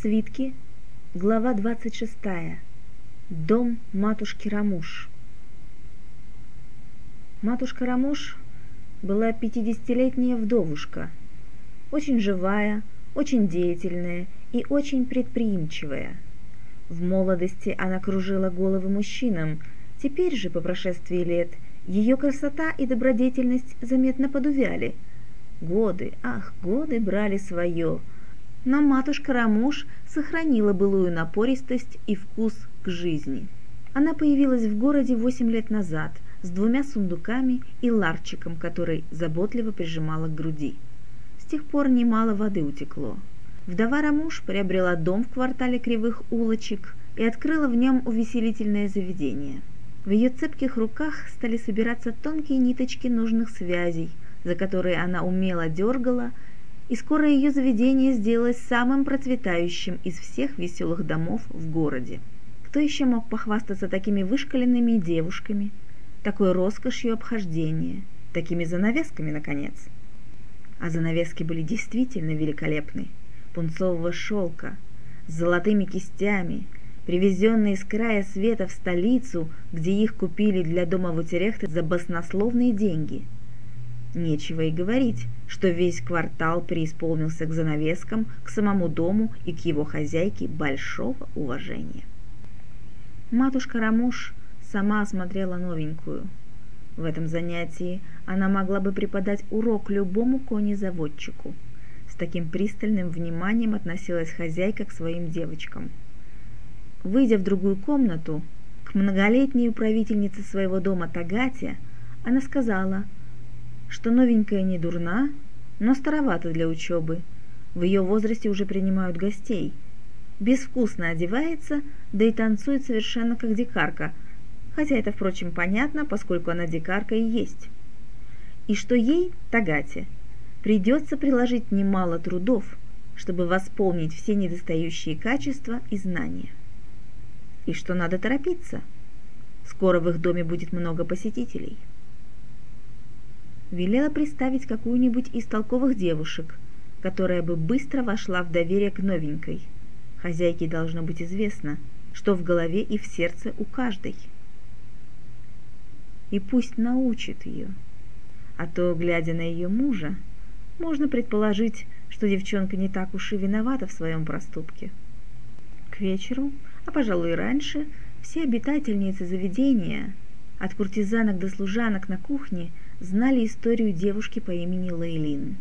Свитки, глава 26. Дом матушки Рамуш. Матушка Рамуш была пятидесятилетняя вдовушка, очень живая, очень деятельная и очень предприимчивая. В молодости она кружила головы мужчинам, теперь же, по прошествии лет, ее красота и добродетельность заметно подувяли. Годы, ах, годы брали свое – но матушка Рамуш сохранила былую напористость и вкус к жизни. Она появилась в городе восемь лет назад с двумя сундуками и ларчиком, который заботливо прижимала к груди. С тех пор немало воды утекло. Вдова Рамуш приобрела дом в квартале Кривых Улочек и открыла в нем увеселительное заведение. В ее цепких руках стали собираться тонкие ниточки нужных связей, за которые она умело дергала и скоро ее заведение сделалось самым процветающим из всех веселых домов в городе. Кто еще мог похвастаться такими вышкаленными девушками, такой роскошью обхождения, такими занавесками, наконец? А занавески были действительно великолепны, пунцового шелка, с золотыми кистями, привезенные с края света в столицу, где их купили для дома Вутерехта за баснословные деньги – Нечего и говорить, что весь квартал преисполнился к занавескам, к самому дому и к его хозяйке большого уважения. Матушка Рамуш сама осмотрела новенькую. В этом занятии она могла бы преподать урок любому конезаводчику. С таким пристальным вниманием относилась хозяйка к своим девочкам. Выйдя в другую комнату, к многолетней управительнице своего дома Тагате, она сказала – что новенькая не дурна, но старовата для учебы. В ее возрасте уже принимают гостей. Безвкусно одевается, да и танцует совершенно как дикарка, хотя это, впрочем, понятно, поскольку она дикарка и есть. И что ей, Тагате, придется приложить немало трудов, чтобы восполнить все недостающие качества и знания. И что надо торопиться. Скоро в их доме будет много посетителей велела приставить какую-нибудь из толковых девушек, которая бы быстро вошла в доверие к новенькой. Хозяйке должно быть известно, что в голове и в сердце у каждой. И пусть научит ее. А то, глядя на ее мужа, можно предположить, что девчонка не так уж и виновата в своем проступке. К вечеру, а пожалуй и раньше, все обитательницы заведения, от куртизанок до служанок на кухне – знали историю девушки по имени Лейлин.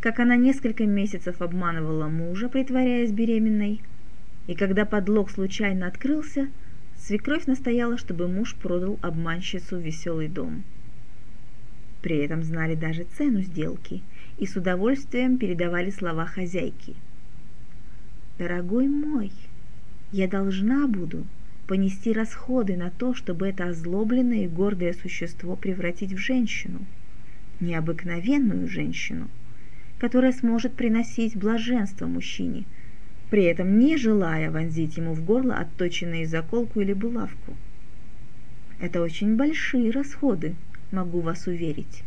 Как она несколько месяцев обманывала мужа, притворяясь беременной, и когда подлог случайно открылся, свекровь настояла, чтобы муж продал обманщицу в веселый дом. При этом знали даже цену сделки и с удовольствием передавали слова хозяйки. «Дорогой мой, я должна буду понести расходы на то, чтобы это озлобленное и гордое существо превратить в женщину, необыкновенную женщину, которая сможет приносить блаженство мужчине, при этом не желая вонзить ему в горло отточенную заколку или булавку. Это очень большие расходы, могу вас уверить.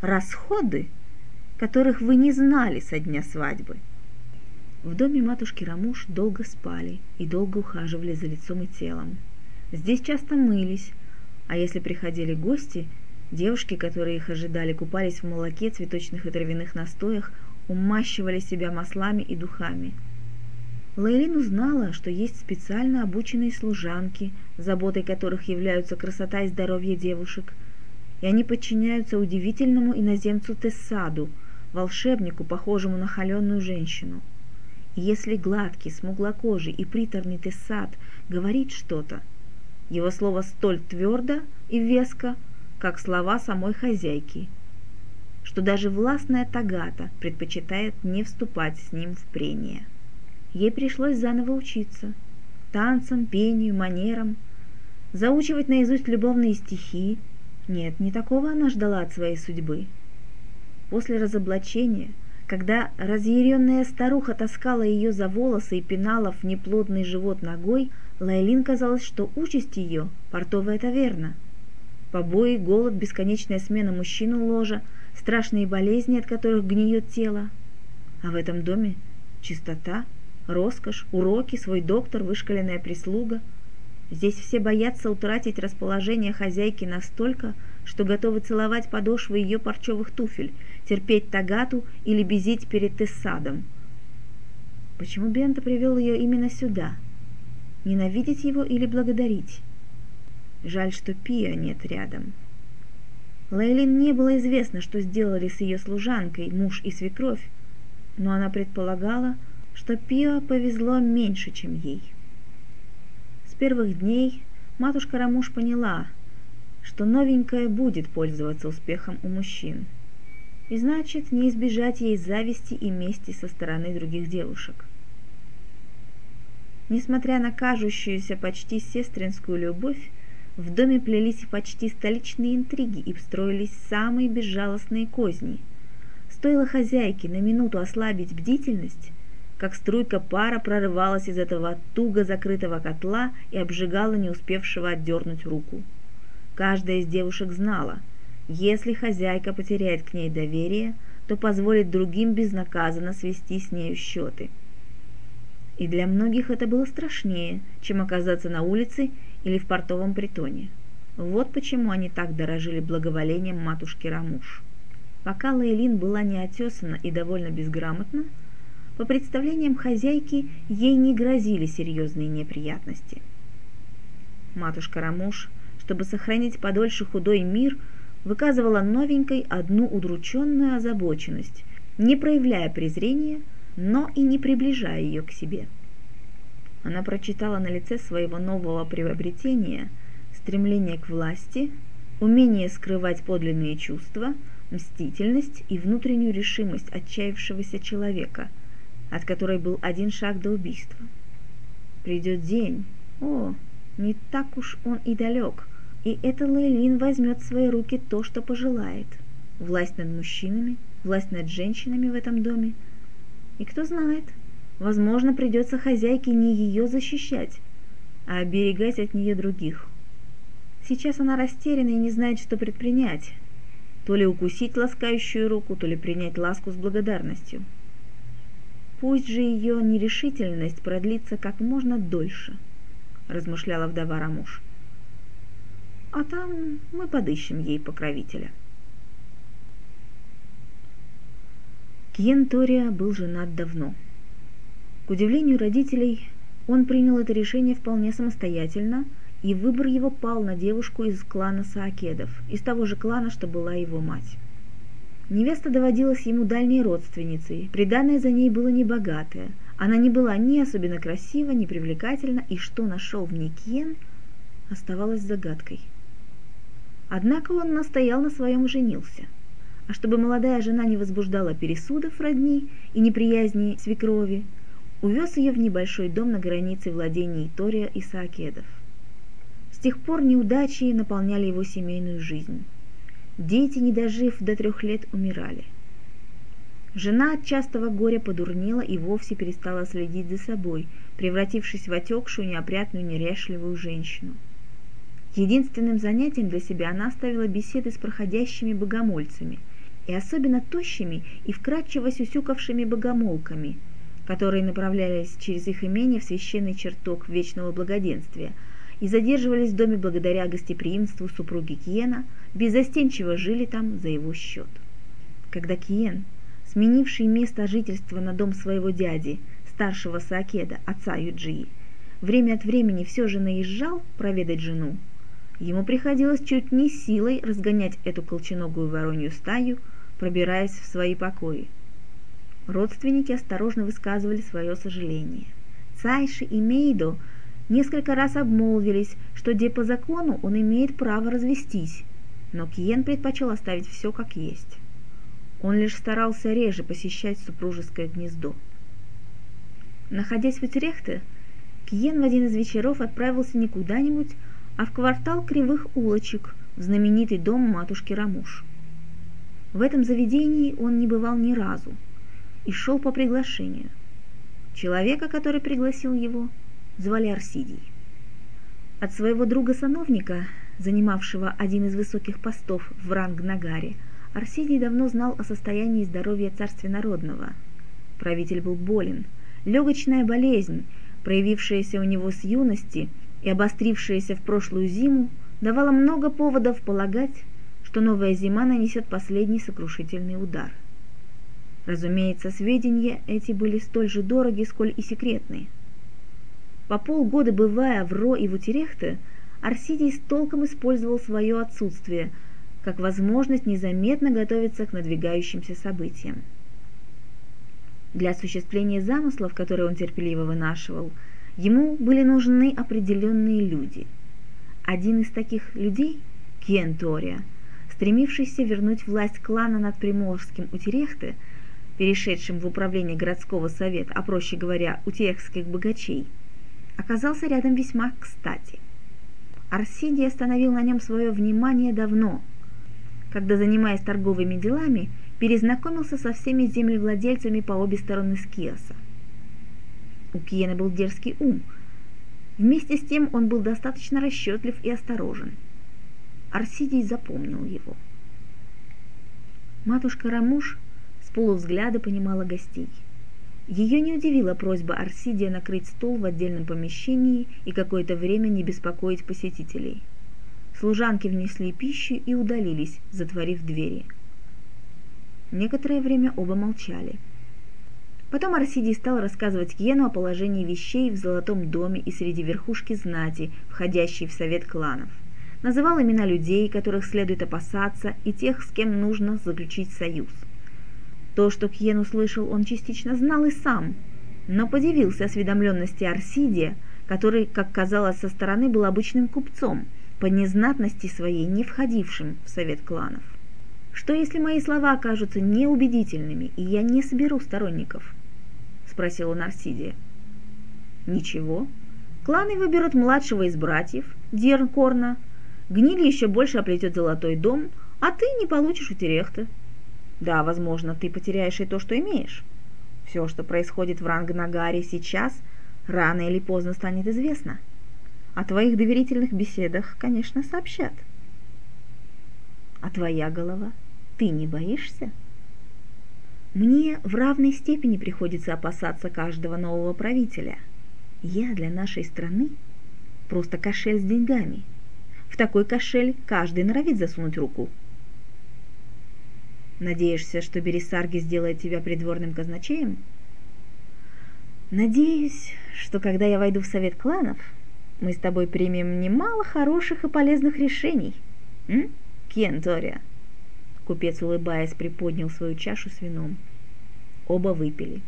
Расходы, которых вы не знали со дня свадьбы – в доме матушки Рамуш долго спали и долго ухаживали за лицом и телом. Здесь часто мылись, а если приходили гости, девушки, которые их ожидали, купались в молоке, цветочных и травяных настоях, умащивали себя маслами и духами. Лейлин узнала, что есть специально обученные служанки, заботой которых являются красота и здоровье девушек, и они подчиняются удивительному иноземцу Тессаду, волшебнику, похожему на холеную женщину – если гладкий, смуглокожий и приторный Тессат говорит что-то, его слово столь твердо и веско, как слова самой хозяйки, что даже властная Тагата предпочитает не вступать с ним в прение. Ей пришлось заново учиться танцам, пению, манерам, заучивать наизусть любовные стихи. Нет, не такого она ждала от своей судьбы. После разоблачения – когда разъяренная старуха таскала ее за волосы и пинала в неплодный живот ногой, Лайлин казалось, что участь ее – портовая таверна. Побои, голод, бесконечная смена мужчину ложа, страшные болезни, от которых гниет тело. А в этом доме чистота, роскошь, уроки, свой доктор, вышкаленная прислуга. Здесь все боятся утратить расположение хозяйки настолько, что готовы целовать подошвы ее парчевых туфель, терпеть тагату или безить перед Тессадом. Почему Бента привел ее именно сюда? Ненавидеть его или благодарить? Жаль, что Пия нет рядом. Лейлин не было известно, что сделали с ее служанкой муж и свекровь, но она предполагала, что Пио повезло меньше, чем ей. С первых дней матушка Рамуш поняла, что новенькая будет пользоваться успехом у мужчин. И значит, не избежать ей зависти и мести со стороны других девушек. Несмотря на кажущуюся почти сестринскую любовь, в доме плелись почти столичные интриги и строились самые безжалостные козни. Стоило хозяйке на минуту ослабить бдительность, как струйка пара прорывалась из этого туго закрытого котла и обжигала не успевшего отдернуть руку. Каждая из девушек знала, если хозяйка потеряет к ней доверие, то позволит другим безнаказанно свести с нею счеты. И для многих это было страшнее, чем оказаться на улице или в портовом притоне. Вот почему они так дорожили благоволением матушки Рамуш. Пока Лейлин была неотесана и довольно безграмотна, по представлениям хозяйки ей не грозили серьезные неприятности. Матушка Рамуш, чтобы сохранить подольше худой мир, выказывала новенькой одну удрученную озабоченность, не проявляя презрения, но и не приближая ее к себе – она прочитала на лице своего нового приобретения стремление к власти, умение скрывать подлинные чувства, мстительность и внутреннюю решимость отчаявшегося человека, от которой был один шаг до убийства. Придет день, о, не так уж он и далек, и эта Лейлин возьмет в свои руки то, что пожелает. Власть над мужчинами, власть над женщинами в этом доме. И кто знает, Возможно, придется хозяйке не ее защищать, а оберегать от нее других. Сейчас она растеряна и не знает, что предпринять. То ли укусить ласкающую руку, то ли принять ласку с благодарностью. Пусть же ее нерешительность продлится как можно дольше, размышляла вдова Рамуш. А там мы подыщем ей покровителя. Кьен Тория был женат давно – к удивлению родителей, он принял это решение вполне самостоятельно, и выбор его пал на девушку из клана Саакедов, из того же клана, что была его мать. Невеста доводилась ему дальней родственницей, приданное за ней было небогатое, она не была ни особенно красива, ни привлекательна, и что нашел в ней Кьен, оставалось загадкой. Однако он настоял на своем и женился. А чтобы молодая жена не возбуждала пересудов родни и неприязни свекрови, увез ее в небольшой дом на границе владений Тория и Саакедов. С тех пор неудачи наполняли его семейную жизнь. Дети, не дожив до трех лет, умирали. Жена от частого горя подурнела и вовсе перестала следить за собой, превратившись в отекшую, неопрятную, неряшливую женщину. Единственным занятием для себя она оставила беседы с проходящими богомольцами, и особенно тощими и вкрадчиво сюсюкавшими богомолками – которые направлялись через их имение в священный чертог вечного благоденствия и задерживались в доме благодаря гостеприимству супруги Киена, беззастенчиво жили там за его счет. Когда Киен, сменивший место жительства на дом своего дяди, старшего Саакеда, отца Юджии, время от времени все же наезжал проведать жену, ему приходилось чуть не силой разгонять эту колченогую воронью стаю, пробираясь в свои покои – Родственники осторожно высказывали свое сожаление. Цайши и Мейдо несколько раз обмолвились, что где по закону он имеет право развестись, но Киен предпочел оставить все как есть. Он лишь старался реже посещать супружеское гнездо. Находясь в Утерехте, Киен в один из вечеров отправился не куда-нибудь, а в квартал кривых улочек, в знаменитый дом матушки Рамуш. В этом заведении он не бывал ни разу – и шел по приглашению. Человека, который пригласил его, звали Арсидий. От своего друга-сановника, занимавшего один из высоких постов в Рангнагаре, Арсидий давно знал о состоянии здоровья царствия народного. Правитель был болен, Легочная болезнь, проявившаяся у него с юности и обострившаяся в прошлую зиму, давала много поводов полагать, что новая зима нанесет последний сокрушительный удар. Разумеется, сведения эти были столь же дороги, сколь и секретные. По полгода бывая в Ро и в Утерехте, Арсидий с толком использовал свое отсутствие, как возможность незаметно готовиться к надвигающимся событиям. Для осуществления замыслов, которые он терпеливо вынашивал, ему были нужны определенные люди. Один из таких людей, Кен Тория, стремившийся вернуть власть клана над Приморским Утерехте, перешедшим в управление городского совета, а проще говоря, утерехских богачей, оказался рядом весьма кстати. Арсидий остановил на нем свое внимание давно, когда, занимаясь торговыми делами, перезнакомился со всеми землевладельцами по обе стороны Скиоса. У Киена был дерзкий ум. Вместе с тем он был достаточно расчетлив и осторожен. Арсидий запомнил его. Матушка Рамуш с полувзгляда понимала гостей. Ее не удивила просьба Арсидия накрыть стол в отдельном помещении и какое-то время не беспокоить посетителей. Служанки внесли пищу и удалились, затворив двери – Некоторое время оба молчали. Потом Арсидий стал рассказывать Кьену о положении вещей в Золотом доме и среди верхушки знати, входящей в совет кланов. Называл имена людей, которых следует опасаться, и тех, с кем нужно заключить союз. То, что Кьен услышал, он частично знал и сам, но подивился осведомленности Арсидия, который, как казалось со стороны, был обычным купцом, по незнатности своей не входившим в совет кланов. Что если мои слова окажутся неубедительными, и я не соберу сторонников? Спросила Нарсидия. Ничего. Кланы выберут младшего из братьев, Дернкорна. Гниль еще больше оплетет золотой дом, а ты не получишь утерехты. Да, возможно, ты потеряешь и то, что имеешь. Все, что происходит в Рангнагаре сейчас, рано или поздно станет известно. О твоих доверительных беседах, конечно, сообщат. — а твоя голова? Ты не боишься? Мне в равной степени приходится опасаться каждого нового правителя. Я для нашей страны просто кошель с деньгами. В такой кошель каждый норовит засунуть руку. Надеешься, что Бересарги сделает тебя придворным казначеем? Надеюсь, что когда я войду в совет кланов, мы с тобой примем немало хороших и полезных решений. М? Кентория!» Купец, улыбаясь, приподнял свою чашу с вином. Оба выпили.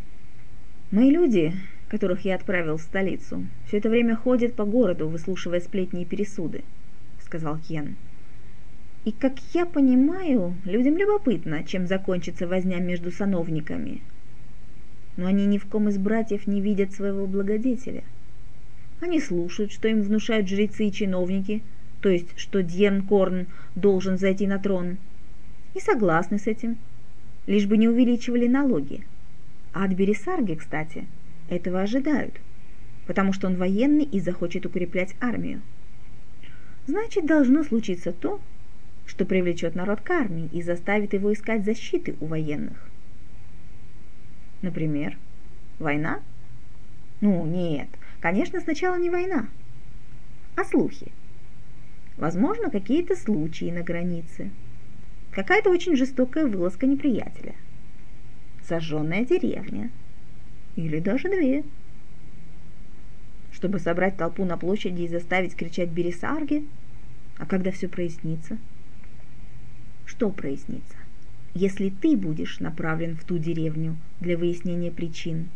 «Мои люди, которых я отправил в столицу, все это время ходят по городу, выслушивая сплетни и пересуды», — сказал Кен. «И, как я понимаю, людям любопытно, чем закончится возня между сановниками. Но они ни в ком из братьев не видят своего благодетеля. Они слушают, что им внушают жрецы и чиновники — то есть что Дьен Корн должен зайти на трон, и согласны с этим, лишь бы не увеличивали налоги. А от Бересарги, кстати, этого ожидают, потому что он военный и захочет укреплять армию. Значит, должно случиться то, что привлечет народ к армии и заставит его искать защиты у военных. Например, война? Ну, нет, конечно, сначала не война, а слухи – Возможно, какие-то случаи на границе. Какая-то очень жестокая вылазка неприятеля. Сожженная деревня. Или даже две. Чтобы собрать толпу на площади и заставить кричать «Бересарги», а когда все прояснится? Что прояснится? Если ты будешь направлен в ту деревню для выяснения причин,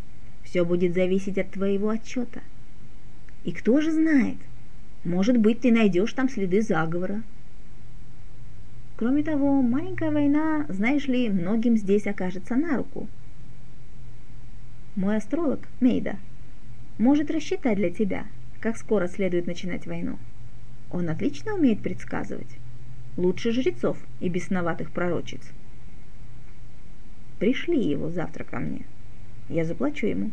все будет зависеть от твоего отчета. И кто же знает – может быть, ты найдешь там следы заговора. Кроме того, маленькая война, знаешь ли, многим здесь окажется на руку. Мой астролог, Мейда, может рассчитать для тебя, как скоро следует начинать войну. Он отлично умеет предсказывать. Лучше жрецов и бесноватых пророчиц. Пришли его завтра ко мне. Я заплачу ему.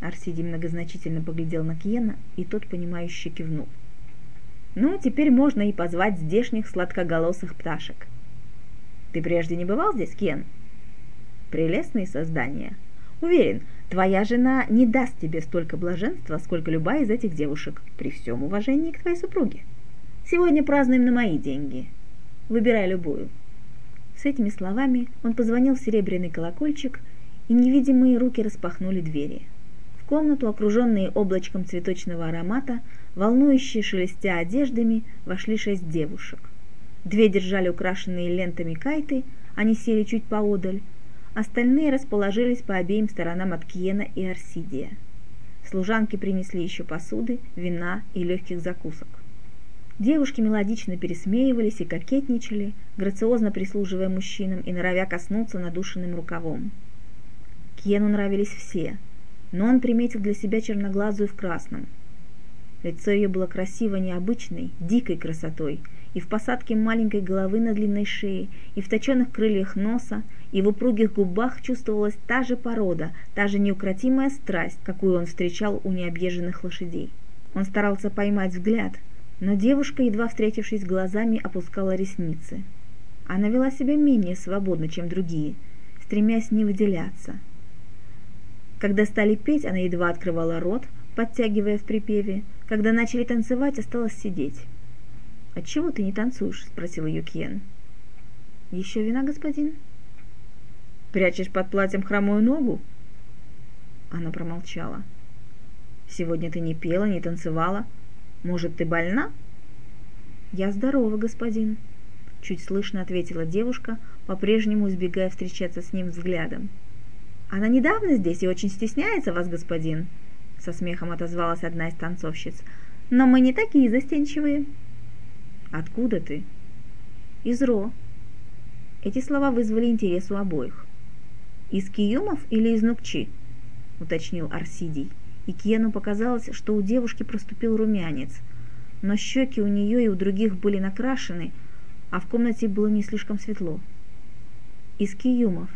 Арсидий многозначительно поглядел на Кьена, и тот, понимающе кивнул. «Ну, теперь можно и позвать здешних сладкоголосых пташек. Ты прежде не бывал здесь, Кен?» «Прелестные создания. Уверен, Твоя жена не даст тебе столько блаженства, сколько любая из этих девушек, при всем уважении к твоей супруге. Сегодня празднуем на мои деньги. Выбирай любую. С этими словами он позвонил в серебряный колокольчик, и невидимые руки распахнули двери. В комнату, окруженные облачком цветочного аромата, волнующие шелестя одеждами, вошли шесть девушек. Две держали украшенные лентами кайты, они сели чуть поодаль, Остальные расположились по обеим сторонам от Киена и Арсидия. Служанки принесли еще посуды, вина и легких закусок. Девушки мелодично пересмеивались и кокетничали, грациозно прислуживая мужчинам и норовя коснуться надушенным рукавом. Киену нравились все, но он приметил для себя черноглазую в красном. Лицо ее было красиво необычной, дикой красотой – и в посадке маленькой головы на длинной шее, и в точенных крыльях носа, и в упругих губах чувствовалась та же порода, та же неукротимая страсть, какую он встречал у необъезженных лошадей. Он старался поймать взгляд, но девушка, едва встретившись глазами, опускала ресницы. Она вела себя менее свободно, чем другие, стремясь не выделяться. Когда стали петь, она едва открывала рот, подтягивая в припеве. Когда начали танцевать, осталось сидеть. «Отчего ты не танцуешь?» – спросил Юкьен. «Еще вина, господин?» «Прячешь под платьем хромую ногу?» Она промолчала. «Сегодня ты не пела, не танцевала. Может, ты больна?» «Я здорова, господин», – чуть слышно ответила девушка, по-прежнему избегая встречаться с ним взглядом. «Она недавно здесь и очень стесняется вас, господин», – со смехом отозвалась одна из танцовщиц. «Но мы не такие застенчивые». «Откуда ты?» «Из Ро». Эти слова вызвали интерес у обоих. «Из Киюмов или из Нукчи?» – уточнил Арсидий. И Киену показалось, что у девушки проступил румянец, но щеки у нее и у других были накрашены, а в комнате было не слишком светло. «Из Киюмов».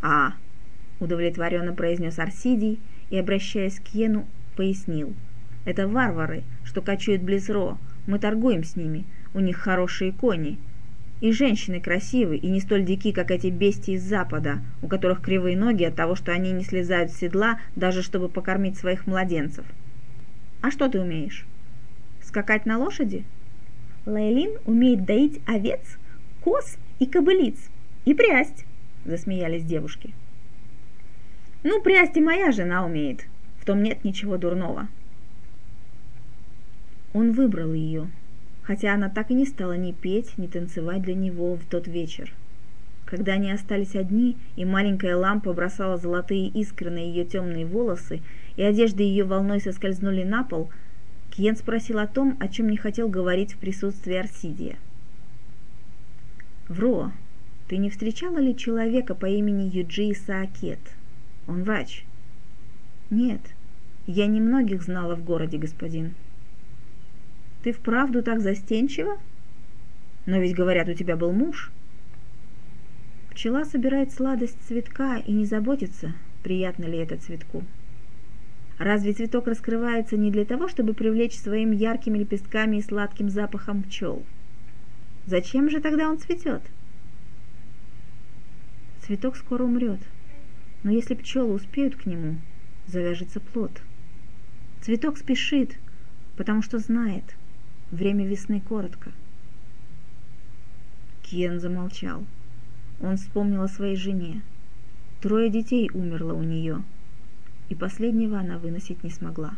«А!» – удовлетворенно произнес Арсидий и, обращаясь к Йену, пояснил. «Это варвары, что кочуют близ Ро, мы торгуем с ними, у них хорошие кони. И женщины красивые и не столь дики, как эти бестии из Запада, у которых кривые ноги от того, что они не слезают с седла, даже чтобы покормить своих младенцев. А что ты умеешь? Скакать на лошади? Лейлин умеет доить овец, коз и кобылиц. И прясть, засмеялись девушки. Ну, прясть и моя жена умеет. В том нет ничего дурного. Он выбрал ее, хотя она так и не стала ни петь, ни танцевать для него в тот вечер. Когда они остались одни, и маленькая лампа бросала золотые искры на ее темные волосы, и одежды ее волной соскользнули на пол, Киен спросил о том, о чем не хотел говорить в присутствии Арсидия. «Вро, ты не встречала ли человека по имени Юджи Саакет? Он врач?» «Нет, я немногих знала в городе, господин». Ты вправду так застенчива? Но ведь, говорят, у тебя был муж. Пчела собирает сладость цветка и не заботится, приятно ли это цветку. Разве цветок раскрывается не для того, чтобы привлечь своим яркими лепестками и сладким запахом пчел? Зачем же тогда он цветет? Цветок скоро умрет, но если пчелы успеют к нему, завяжется плод. Цветок спешит, потому что знает – Время весны коротко. Кен замолчал. Он вспомнил о своей жене. Трое детей умерло у нее, и последнего она выносить не смогла.